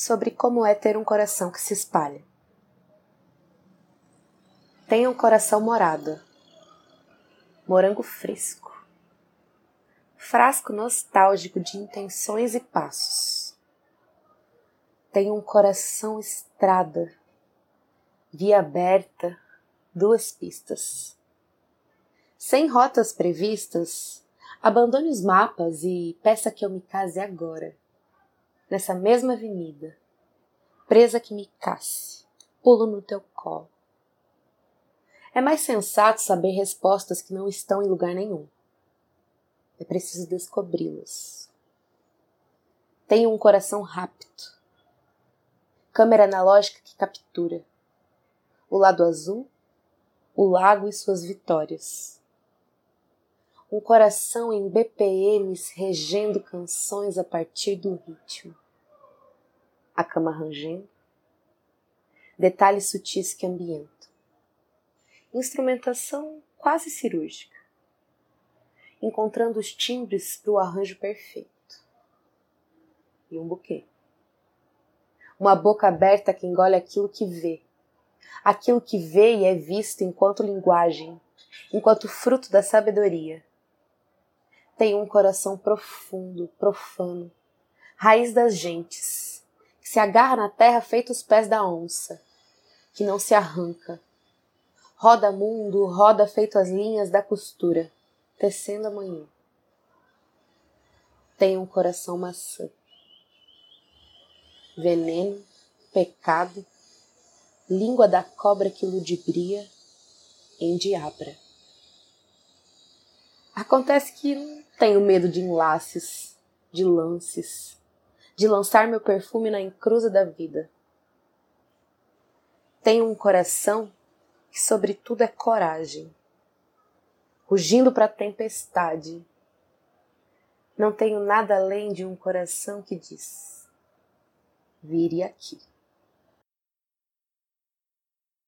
sobre como é ter um coração que se espalha. Tenha um coração morado, morango fresco, frasco nostálgico de intenções e passos. Tenha um coração estrada, via aberta, duas pistas. Sem rotas previstas, abandone os mapas e peça que eu me case agora nessa mesma avenida, presa que me casse, pulo no teu colo. É mais sensato saber respostas que não estão em lugar nenhum. É preciso descobri-las. Tenho um coração rápido. Câmera analógica que captura o lado azul, o lago e suas vitórias um coração em BPMs regendo canções a partir do ritmo. A cama rangendo, detalhes sutis que ambientam. Instrumentação quase cirúrgica, encontrando os timbres para o arranjo perfeito. E um buquê. Uma boca aberta que engole aquilo que vê, aquilo que vê e é visto enquanto linguagem, enquanto fruto da sabedoria tem um coração profundo, profano, raiz das gentes, que se agarra na terra feito os pés da onça, que não se arranca. Roda mundo, roda feito as linhas da costura, tecendo a manhã. Tem um coração maçã. Veneno, pecado, língua da cobra que ludibria, endiabra. Acontece que não tenho medo de enlaces, de lances, de lançar meu perfume na encruza da vida. Tenho um coração que, sobretudo, é coragem, rugindo para a tempestade. Não tenho nada além de um coração que diz: vire aqui.